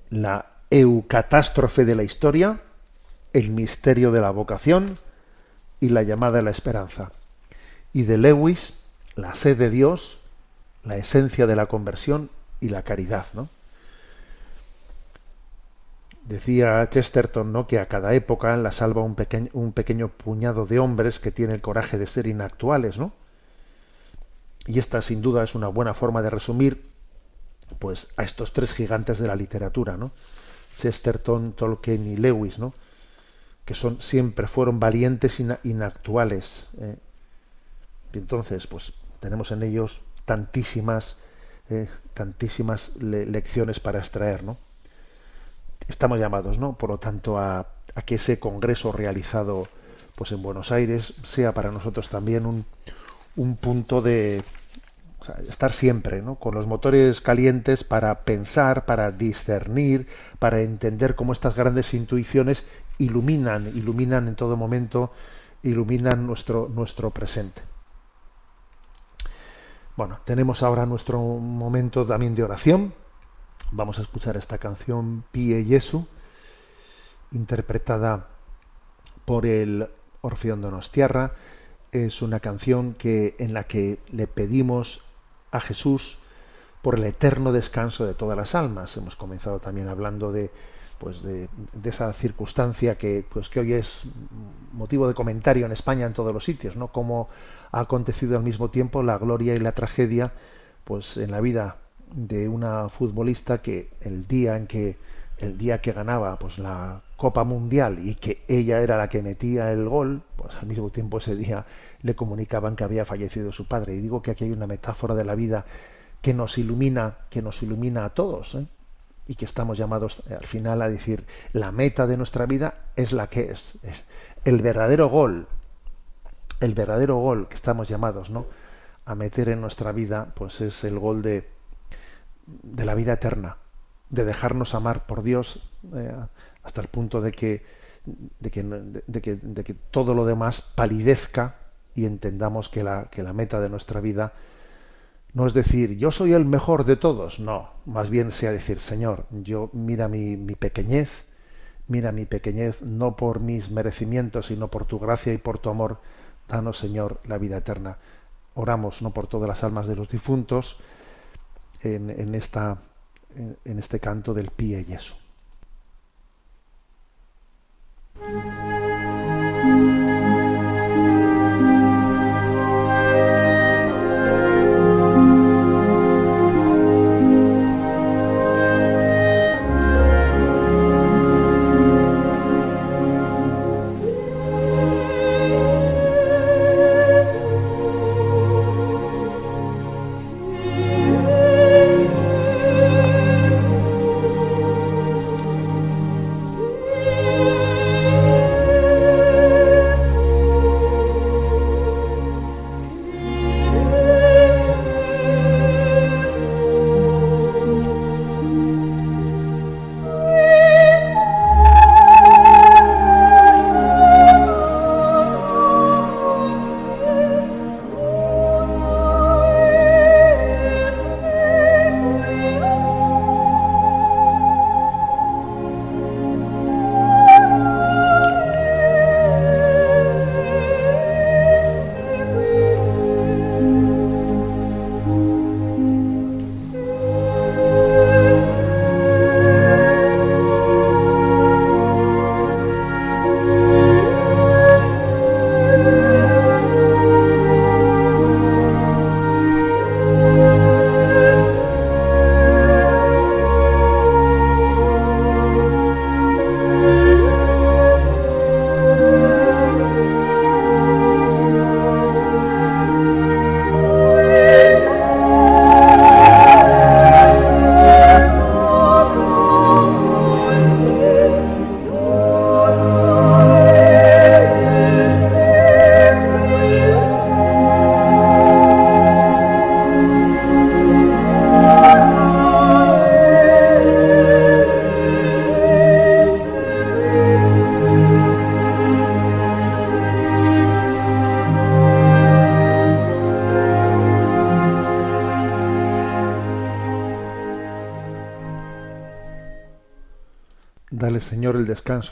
la eucatástrofe de la historia, el misterio de la vocación y la llamada de la esperanza. Y de Lewis, la sed de Dios, la esencia de la conversión y la caridad, ¿no? Decía Chesterton ¿no? que a cada época la salva un, un pequeño puñado de hombres que tiene el coraje de ser inactuales, ¿no? Y esta sin duda es una buena forma de resumir pues a estos tres gigantes de la literatura, ¿no? Chesterton, Tolkien y Lewis, ¿no? que son siempre fueron valientes inactuales. ¿eh? Y entonces, pues tenemos en ellos tantísimas, eh, tantísimas lecciones para extraer, ¿no? Estamos llamados, ¿no? Por lo tanto, a, a, que ese congreso realizado, pues en Buenos Aires, sea para nosotros también un, un punto de estar siempre, ¿no? Con los motores calientes para pensar, para discernir, para entender cómo estas grandes intuiciones iluminan, iluminan en todo momento, iluminan nuestro, nuestro presente. Bueno, tenemos ahora nuestro momento también de oración. Vamos a escuchar esta canción Pie Jesu, interpretada por el Orfeón Donostiarra. Es una canción que, en la que le pedimos a Jesús por el eterno descanso de todas las almas. Hemos comenzado también hablando de pues de, esa circunstancia que pues que hoy es motivo de comentario en España en todos los sitios, ¿no? Cómo ha acontecido al mismo tiempo la gloria y la tragedia pues en la vida de una futbolista que el día en que el día que ganaba pues la Copa Mundial y que ella era la que metía el gol, pues al mismo tiempo ese día le comunicaban que había fallecido su padre. Y digo que aquí hay una metáfora de la vida que nos ilumina, que nos ilumina a todos, ¿eh? y que estamos llamados eh, al final a decir la meta de nuestra vida es la que es, el verdadero gol el verdadero gol que estamos llamados no a meter en nuestra vida pues es el gol de de la vida eterna de dejarnos amar por Dios eh, hasta el punto de que de que, de que, todo lo demás palidezca y entendamos que la, que la meta de nuestra vida no es decir, yo soy el mejor de todos, no, más bien sea decir, Señor, yo mira mi, mi pequeñez, mira mi pequeñez, no por mis merecimientos, sino por tu gracia y por tu amor, danos, Señor, la vida eterna. Oramos no por todas las almas de los difuntos en, en esta, en, este canto del pie Jesús.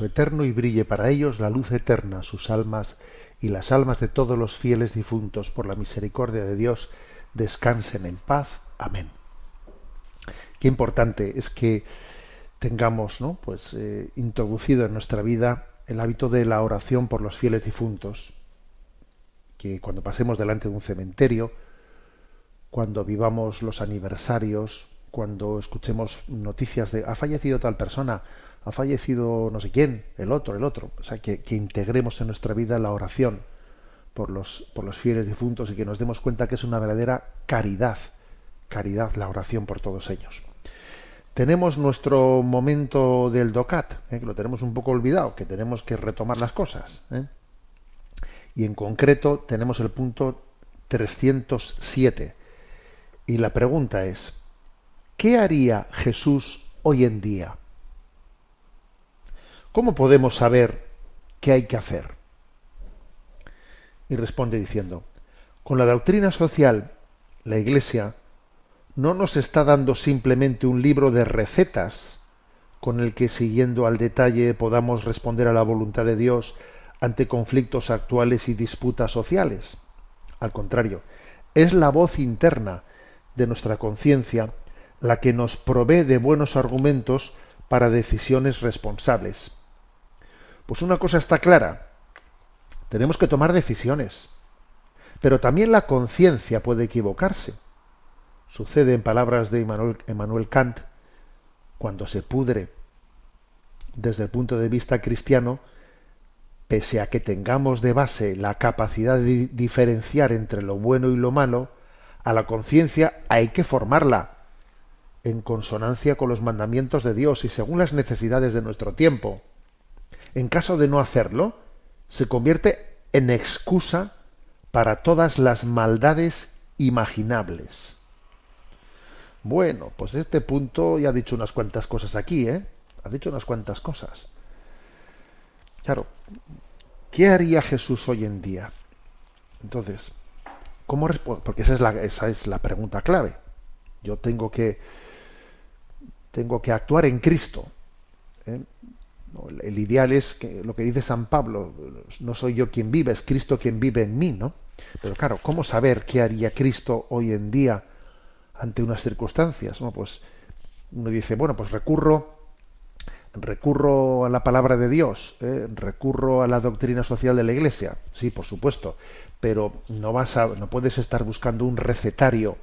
Eterno y brille para ellos la luz eterna, sus almas y las almas de todos los fieles difuntos por la misericordia de Dios descansen en paz. Amén. Qué importante es que tengamos, ¿no? Pues eh, introducido en nuestra vida el hábito de la oración por los fieles difuntos, que cuando pasemos delante de un cementerio, cuando vivamos los aniversarios, cuando escuchemos noticias de ha fallecido tal persona, ha fallecido no sé quién, el otro, el otro. O sea, que, que integremos en nuestra vida la oración por los, por los fieles difuntos y que nos demos cuenta que es una verdadera caridad, caridad la oración por todos ellos. Tenemos nuestro momento del DOCAT, ¿eh? que lo tenemos un poco olvidado, que tenemos que retomar las cosas. ¿eh? Y en concreto tenemos el punto 307. Y la pregunta es, ¿qué haría Jesús hoy en día? ¿Cómo podemos saber qué hay que hacer? Y responde diciendo, con la doctrina social, la Iglesia no nos está dando simplemente un libro de recetas con el que siguiendo al detalle podamos responder a la voluntad de Dios ante conflictos actuales y disputas sociales. Al contrario, es la voz interna de nuestra conciencia la que nos provee de buenos argumentos para decisiones responsables. Pues una cosa está clara, tenemos que tomar decisiones, pero también la conciencia puede equivocarse. Sucede en palabras de Emmanuel Kant, cuando se pudre desde el punto de vista cristiano, pese a que tengamos de base la capacidad de diferenciar entre lo bueno y lo malo, a la conciencia hay que formarla en consonancia con los mandamientos de Dios y según las necesidades de nuestro tiempo. En caso de no hacerlo, se convierte en excusa para todas las maldades imaginables. Bueno, pues este punto ya ha dicho unas cuantas cosas aquí, ¿eh? Ha dicho unas cuantas cosas. Claro, ¿qué haría Jesús hoy en día? Entonces, ¿cómo Porque esa es la, esa es la pregunta clave. Yo tengo que tengo que actuar en Cristo. ¿eh? El ideal es que lo que dice San Pablo, no soy yo quien vive, es Cristo quien vive en mí, ¿no? Pero claro, ¿cómo saber qué haría Cristo hoy en día ante unas circunstancias? ¿no? Pues uno dice, bueno, pues recurro, recurro a la palabra de Dios, ¿eh? recurro a la doctrina social de la Iglesia, sí, por supuesto, pero no vas a, no puedes estar buscando un recetario,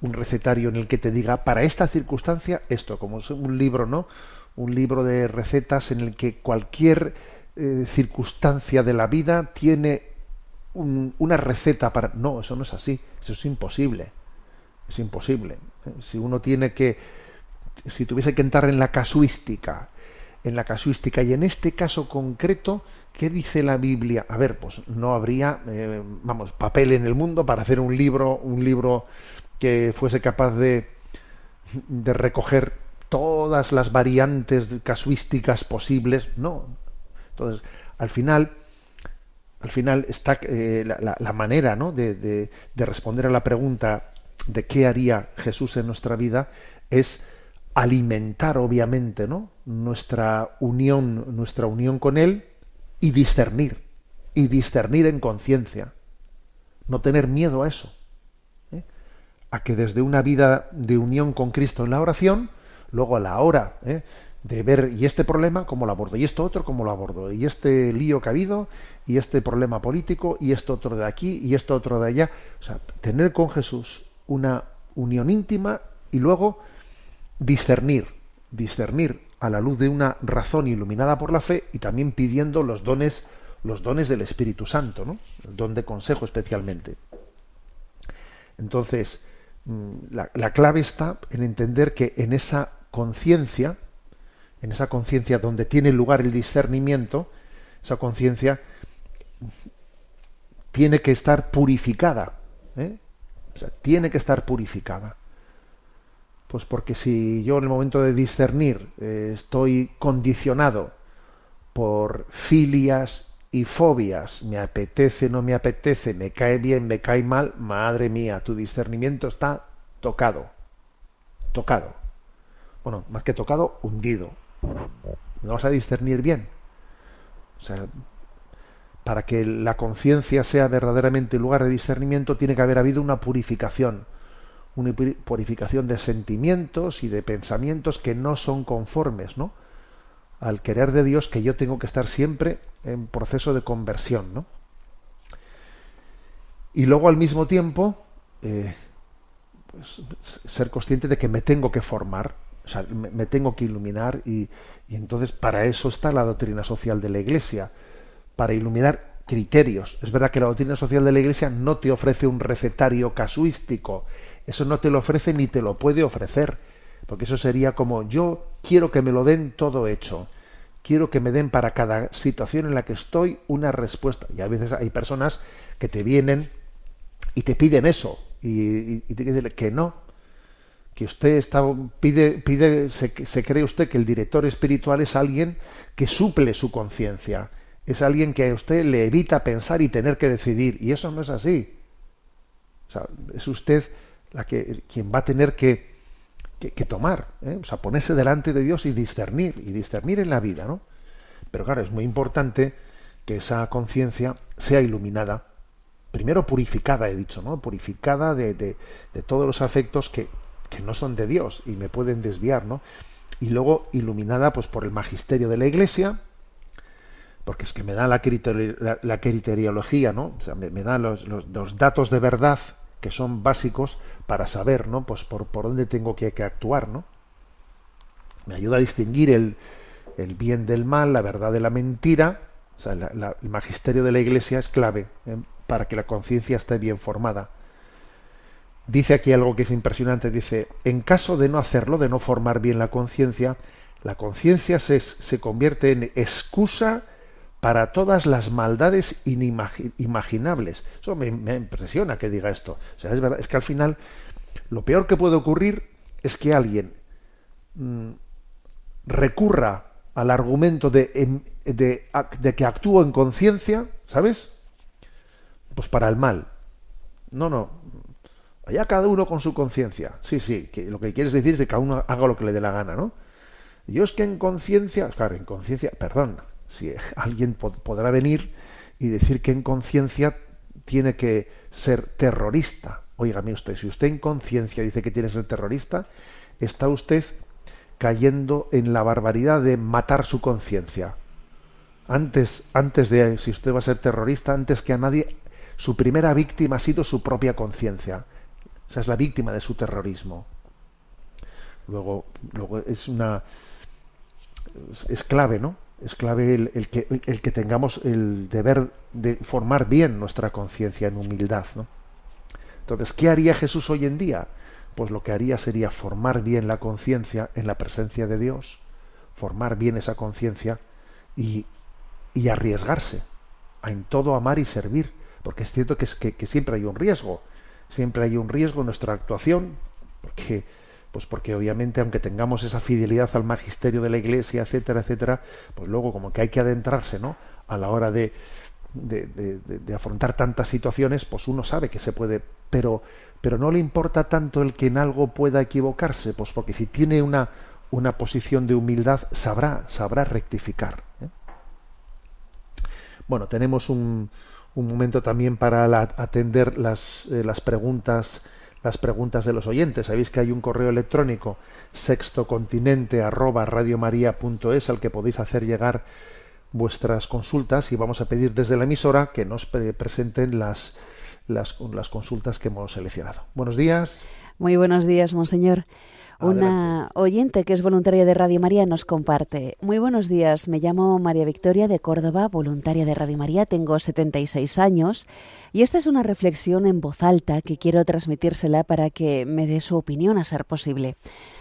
un recetario en el que te diga para esta circunstancia esto, como es un libro, ¿no? Un libro de recetas en el que cualquier eh, circunstancia de la vida tiene una receta para... No, eso no es así, eso es imposible, es imposible. ¿eh? Si uno tiene que, si tuviese que entrar en la casuística, en la casuística y en este caso concreto, ¿qué dice la Biblia? A ver, pues no habría, eh, vamos, papel en el mundo para hacer un libro, un libro que fuese capaz de, de recoger todas las variantes casuísticas posibles, no. Entonces, al final, al final está eh, la, manera ¿no? de, de, responder a la pregunta de qué haría Jesús en nuestra vida es alimentar obviamente ¿no? nuestra unión nuestra unión con él y discernir y discernir en conciencia no tener miedo a eso ¿eh? a que desde una vida de unión con Cristo en la oración luego a la hora ¿eh? de ver, y este problema, cómo lo abordo, y esto otro, cómo lo abordo, y este lío que ha habido, y este problema político, y esto otro de aquí, y esto otro de allá. O sea, tener con Jesús una unión íntima y luego discernir, discernir a la luz de una razón iluminada por la fe y también pidiendo los dones, los dones del Espíritu Santo, ¿no? El don de consejo especialmente. Entonces, mm, la clave está en entender que en esa conciencia, en esa conciencia donde tiene lugar el discernimiento, esa conciencia tiene que estar purificada. ¿eh? O sea, tiene que estar purificada. Pues porque si yo en el momento de discernir eh, estoy condicionado por filias y fobias, me apetece, no me apetece, me cae bien, me cae mal, madre mía, tu discernimiento está tocado, tocado bueno, más que tocado, hundido. No a discernir bien. O sea, para que la conciencia sea verdaderamente lugar de discernimiento, tiene que haber habido una purificación. Una purificación de sentimientos y de pensamientos que no son conformes, ¿no? Al querer de Dios que yo tengo que estar siempre en proceso de conversión, ¿no? Y luego al mismo tiempo, eh, pues, ser consciente de que me tengo que formar O sea, me, tengo que iluminar y, y entonces para eso está la doctrina social de la Iglesia, para iluminar criterios. Es verdad que la doctrina social de la Iglesia no te ofrece un recetario casuístico, eso no te lo ofrece ni te lo puede ofrecer, porque eso sería como yo quiero que me lo den todo hecho, quiero que me den para cada situación en la que estoy una respuesta. Y a veces hay personas que te vienen y te piden eso, y, te dicen que no, que usted está, pide, se, cree usted que el director espiritual es alguien que suple su conciencia es alguien que a usted le evita pensar y tener que decidir. Y eso no es así. Es usted la que, quien va a tener que, tomar, ¿eh? o sea, ponerse delante de Dios y discernir, y discernir en la vida, ¿no? Pero claro, es muy importante que esa conciencia sea iluminada, primero purificada, he dicho, ¿no? Purificada de, de todos los afectos que, que, no son de Dios y me pueden desviar, ¿no? Y luego iluminada pues por el magisterio de la Iglesia, porque es que me da la, criteriología, ¿no? Sea, me, da los, datos de verdad que son básicos para saber, ¿no? Pues por, dónde tengo que, actuar, ¿no? Me ayuda a distinguir el, bien del mal, la verdad de la mentira. El magisterio de la Iglesia es clave ¿eh? para que la conciencia esté bien formada. Dice aquí algo que es impresionante. Dice, en caso de no hacerlo, de no formar bien la conciencia, la conciencia se, se convierte en excusa para todas las maldades inimaginables. Eso me, impresiona que diga esto. O sea, es verdad, es que al final lo peor que puede ocurrir es que alguien mm, recurra al argumento de, de, que actúo en conciencia, ¿sabes? Pues para el mal. No, no. Allá cada uno con su conciencia. Sí, sí, que lo que quieres decir es que cada uno haga lo que le dé la gana, ¿no? Yo es que en conciencia, claro, en conciencia, perdón, si alguien podrá venir y decir que en conciencia tiene que ser terrorista. Óigame usted, si usted en conciencia dice que tiene que ser terrorista, está usted cayendo en la barbaridad de matar su conciencia. Antes, antes de, si usted va a ser terrorista, antes que a nadie, su primera víctima ha sido su propia conciencia. Esa es la víctima de su terrorismo. Luego, luego es una, es clave, ¿no? es clave el, que, el, que, tengamos el deber de formar bien nuestra conciencia en humildad. ¿no? Entonces, ¿qué haría Jesús hoy en día? Pues lo que haría sería formar bien la conciencia en la presencia de Dios, formar bien esa conciencia y, y, arriesgarse a en todo amar y servir, porque es cierto que, es, que siempre hay un riesgo, siempre hay un riesgo en nuestra actuación, porque pues porque obviamente aunque tengamos esa fidelidad al magisterio de la Iglesia, etcétera, etcétera, pues luego como que hay que adentrarse, ¿no? A la hora de, de, afrontar tantas situaciones, pues uno sabe que se puede, pero, pero no le importa tanto el que en algo pueda equivocarse, pues porque si tiene una, una posición de humildad, sabrá, sabrá rectificar. ¿eh? Bueno, tenemos un, un momento también para atender las, eh, las preguntas las preguntas de los oyentes. Sabéis que hay un correo electrónico sextocontinente arroba al que podéis hacer llegar vuestras consultas y vamos a pedir desde la emisora que nos presenten las, las, las consultas que hemos seleccionado. Buenos días. Muy buenos días, monseñor. Una oyente que es voluntaria de Radio María nos comparte. Muy buenos días, me llamo María Victoria de Córdoba, voluntaria de Radio María, tengo 76 años y esta es una reflexión en voz alta que quiero transmitírsela para que me dé su opinión a ser posible.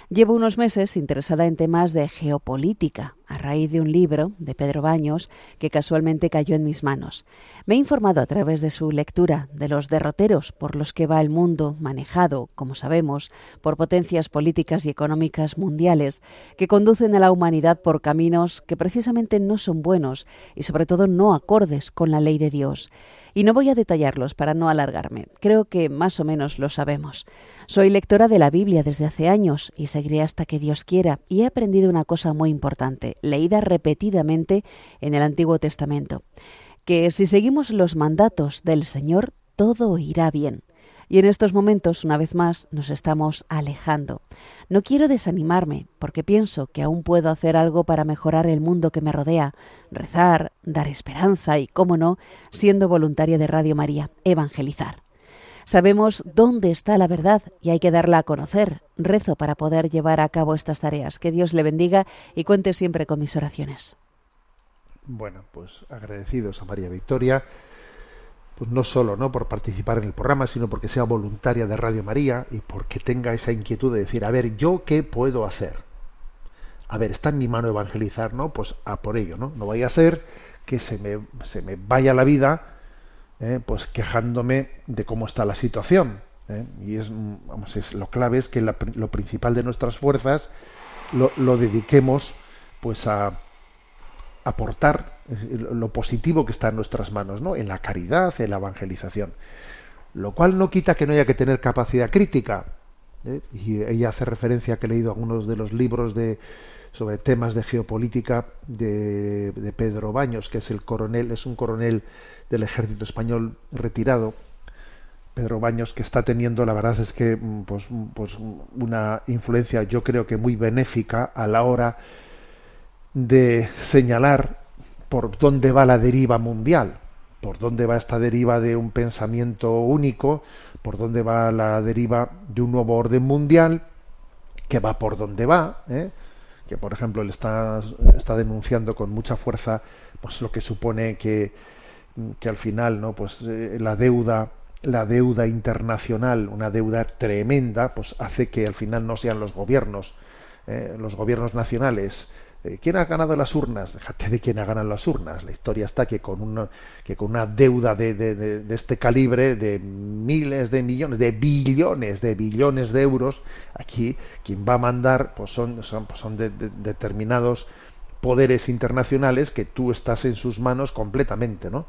Llevo unos meses interesada en temas de geopolítica, a raíz de un libro de Pedro Baños que casualmente cayó en mis manos. Me he informado a través de su lectura de los derroteros por los que va el mundo, manejado, como sabemos, por potencias políticas y económicas mundiales que conducen a la humanidad por caminos que precisamente no son buenos y sobre todo no acordes con la ley de Dios. Y no voy a detallarlos para no alargarme. Creo que más o menos lo sabemos. Soy lectora de la Biblia desde hace años y seguiré hasta que Dios quiera. Y he aprendido una cosa muy importante, leída repetidamente en el Antiguo Testamento, que si seguimos los mandatos del Señor, todo irá bien. Y en estos momentos, una vez más, nos estamos alejando. No quiero desanimarme, porque pienso que aún puedo hacer algo para mejorar el mundo que me rodea, rezar, dar esperanza y, cómo no, siendo voluntaria de Radio María, evangelizar. Sabemos dónde está la verdad y hay que darla a conocer. Rezo para poder llevar a cabo estas tareas. Que Dios le bendiga y cuente siempre con mis oraciones. Bueno, pues agradecidos a María Victoria, pues no solo ¿no? por participar en el programa, sino porque sea voluntaria de Radio María y porque tenga esa inquietud de decir, a ver, ¿yo qué puedo hacer? A ver, está en mi mano evangelizar, ¿no? Pues a por ello, ¿no? No vaya a ser que se me, se me vaya la vida ¿eh? pues quejándome de cómo está la situación. ¿eh? Y es, vamos, es lo clave es que lo principal de nuestras fuerzas lo, dediquemos pues a aportar lo positivo que está en nuestras manos, ¿no? En la caridad, en la evangelización. Lo cual no quita que no haya que tener capacidad crítica. ¿eh? Y ella hace referencia que he leído algunos de los libros de sobre temas de geopolítica de, Pedro Baños, que es el coronel, es un coronel del ejército español retirado. Pedro Baños, que está teniendo, la verdad es que, mm, pues, pues una influencia, yo creo que muy benéfica a la hora de señalar por dónde va la deriva mundial, por dónde va esta deriva de un pensamiento único, por dónde va la deriva de un nuevo orden mundial, que va por dónde va, ¿eh? Que por ejemplo él está, está denunciando con mucha fuerza pues lo que supone que, que al final no pues eh, la deuda la deuda internacional una deuda tremenda pues hace que al final no sean los gobiernos eh, los gobiernos nacionales ¿Quién ha ganado las urnas? Déjate de quién ha ganado las urnas. La historia está que con una, que con una deuda de, de, de, este calibre, de miles de millones, de billones, de billones de euros, aquí quien va a mandar pues son, son, pues son determinados poderes internacionales que tú estás en sus manos completamente, ¿no?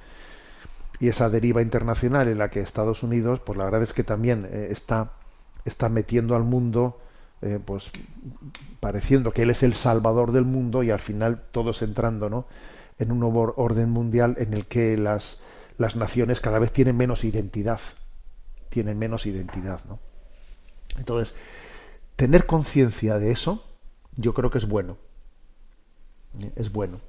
Y esa deriva internacional en la que Estados Unidos, pues la verdad es que también eh, está, está metiendo al mundo eh, pues pareciendo que él es el salvador del mundo y al final todos entrando ¿no? en un nuevo orden mundial en el que las, las naciones cada vez tienen menos identidad, tienen menos identidad. ¿no? Entonces, tener conciencia de eso, yo creo que es bueno. ¿eh? Es bueno.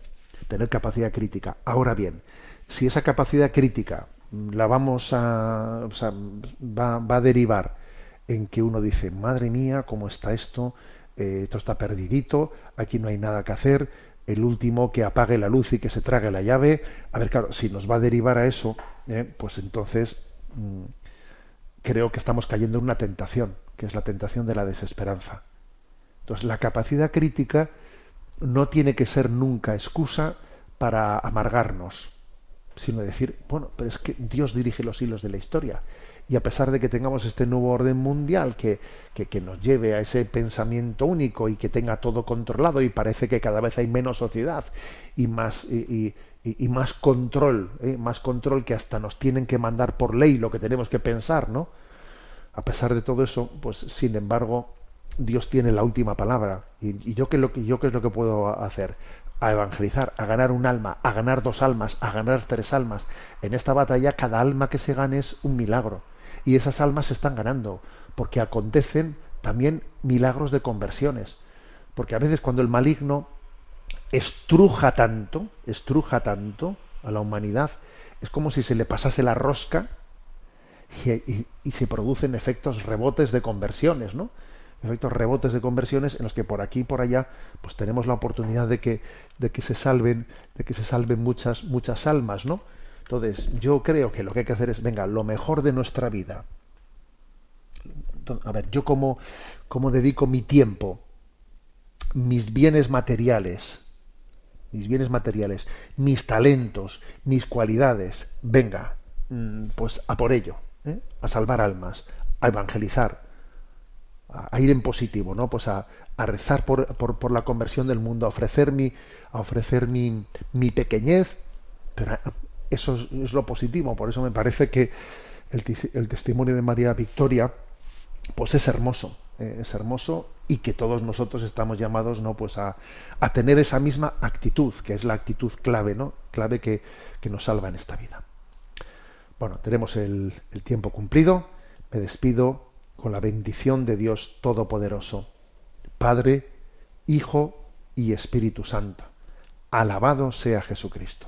Tener capacidad crítica. Ahora bien, si esa capacidad crítica la vamos a. O sea, va, va a derivar en que uno dice, madre mía, ¿cómo está esto? Eh, esto está perdidito, aquí no hay nada que hacer, el último que apague la luz y que se trague la llave. A ver, claro, si nos va a derivar a eso, eh, pues entonces mm, creo que estamos cayendo en una tentación, que es la tentación de la desesperanza. Entonces, la capacidad crítica no tiene que ser nunca excusa para amargarnos, sino decir, bueno, pero es que Dios dirige los hilos de la historia y a pesar de que tengamos este nuevo orden mundial que, que, nos lleve a ese pensamiento único y que tenga todo controlado y parece que cada vez hay menos sociedad y más y, y, más control, ¿eh? más control que hasta nos tienen que mandar por ley lo que tenemos que pensar, ¿no? A pesar de todo eso, pues sin embargo, Dios tiene la última palabra. Y, yo qué lo que yo qué es lo que puedo hacer? a evangelizar, a ganar un alma, a ganar dos almas, a ganar tres almas. En esta batalla cada alma que se gane es un milagro y esas almas se están ganando, porque acontecen también milagros de conversiones. Porque a veces cuando el maligno estruja tanto, estruja tanto a la humanidad, es como si se le pasase la rosca y, se producen efectos rebotes de conversiones, ¿no? Efectos rebotes de conversiones en los que por aquí y por allá pues tenemos la oportunidad de que, de que se salven, de que se salven muchas, muchas almas, ¿no? Entonces, yo creo que lo que hay que hacer es, venga, lo mejor de nuestra vida. A ver, yo como, como dedico mi tiempo, mis bienes materiales, mis bienes materiales, mis talentos, mis cualidades, venga, mm, pues a por ello, ¿eh? a salvar almas, a evangelizar, a, ir en positivo, ¿no? Pues a, a rezar por, por, la conversión del mundo, a ofrecer mi, a ofrecer mi, mi pequeñez, pero eso es, lo positivo. Por eso me parece que el, testimonio de María Victoria, pues es hermoso, eh, es hermoso y que todos nosotros estamos llamados, no, pues a, tener esa misma actitud, que es la actitud clave, ¿no? Clave que, que nos salva en esta vida. Bueno, tenemos el, el tiempo cumplido. Me despido con la bendición de Dios Todopoderoso, Padre, Hijo y Espíritu Santo. Alabado sea Jesucristo.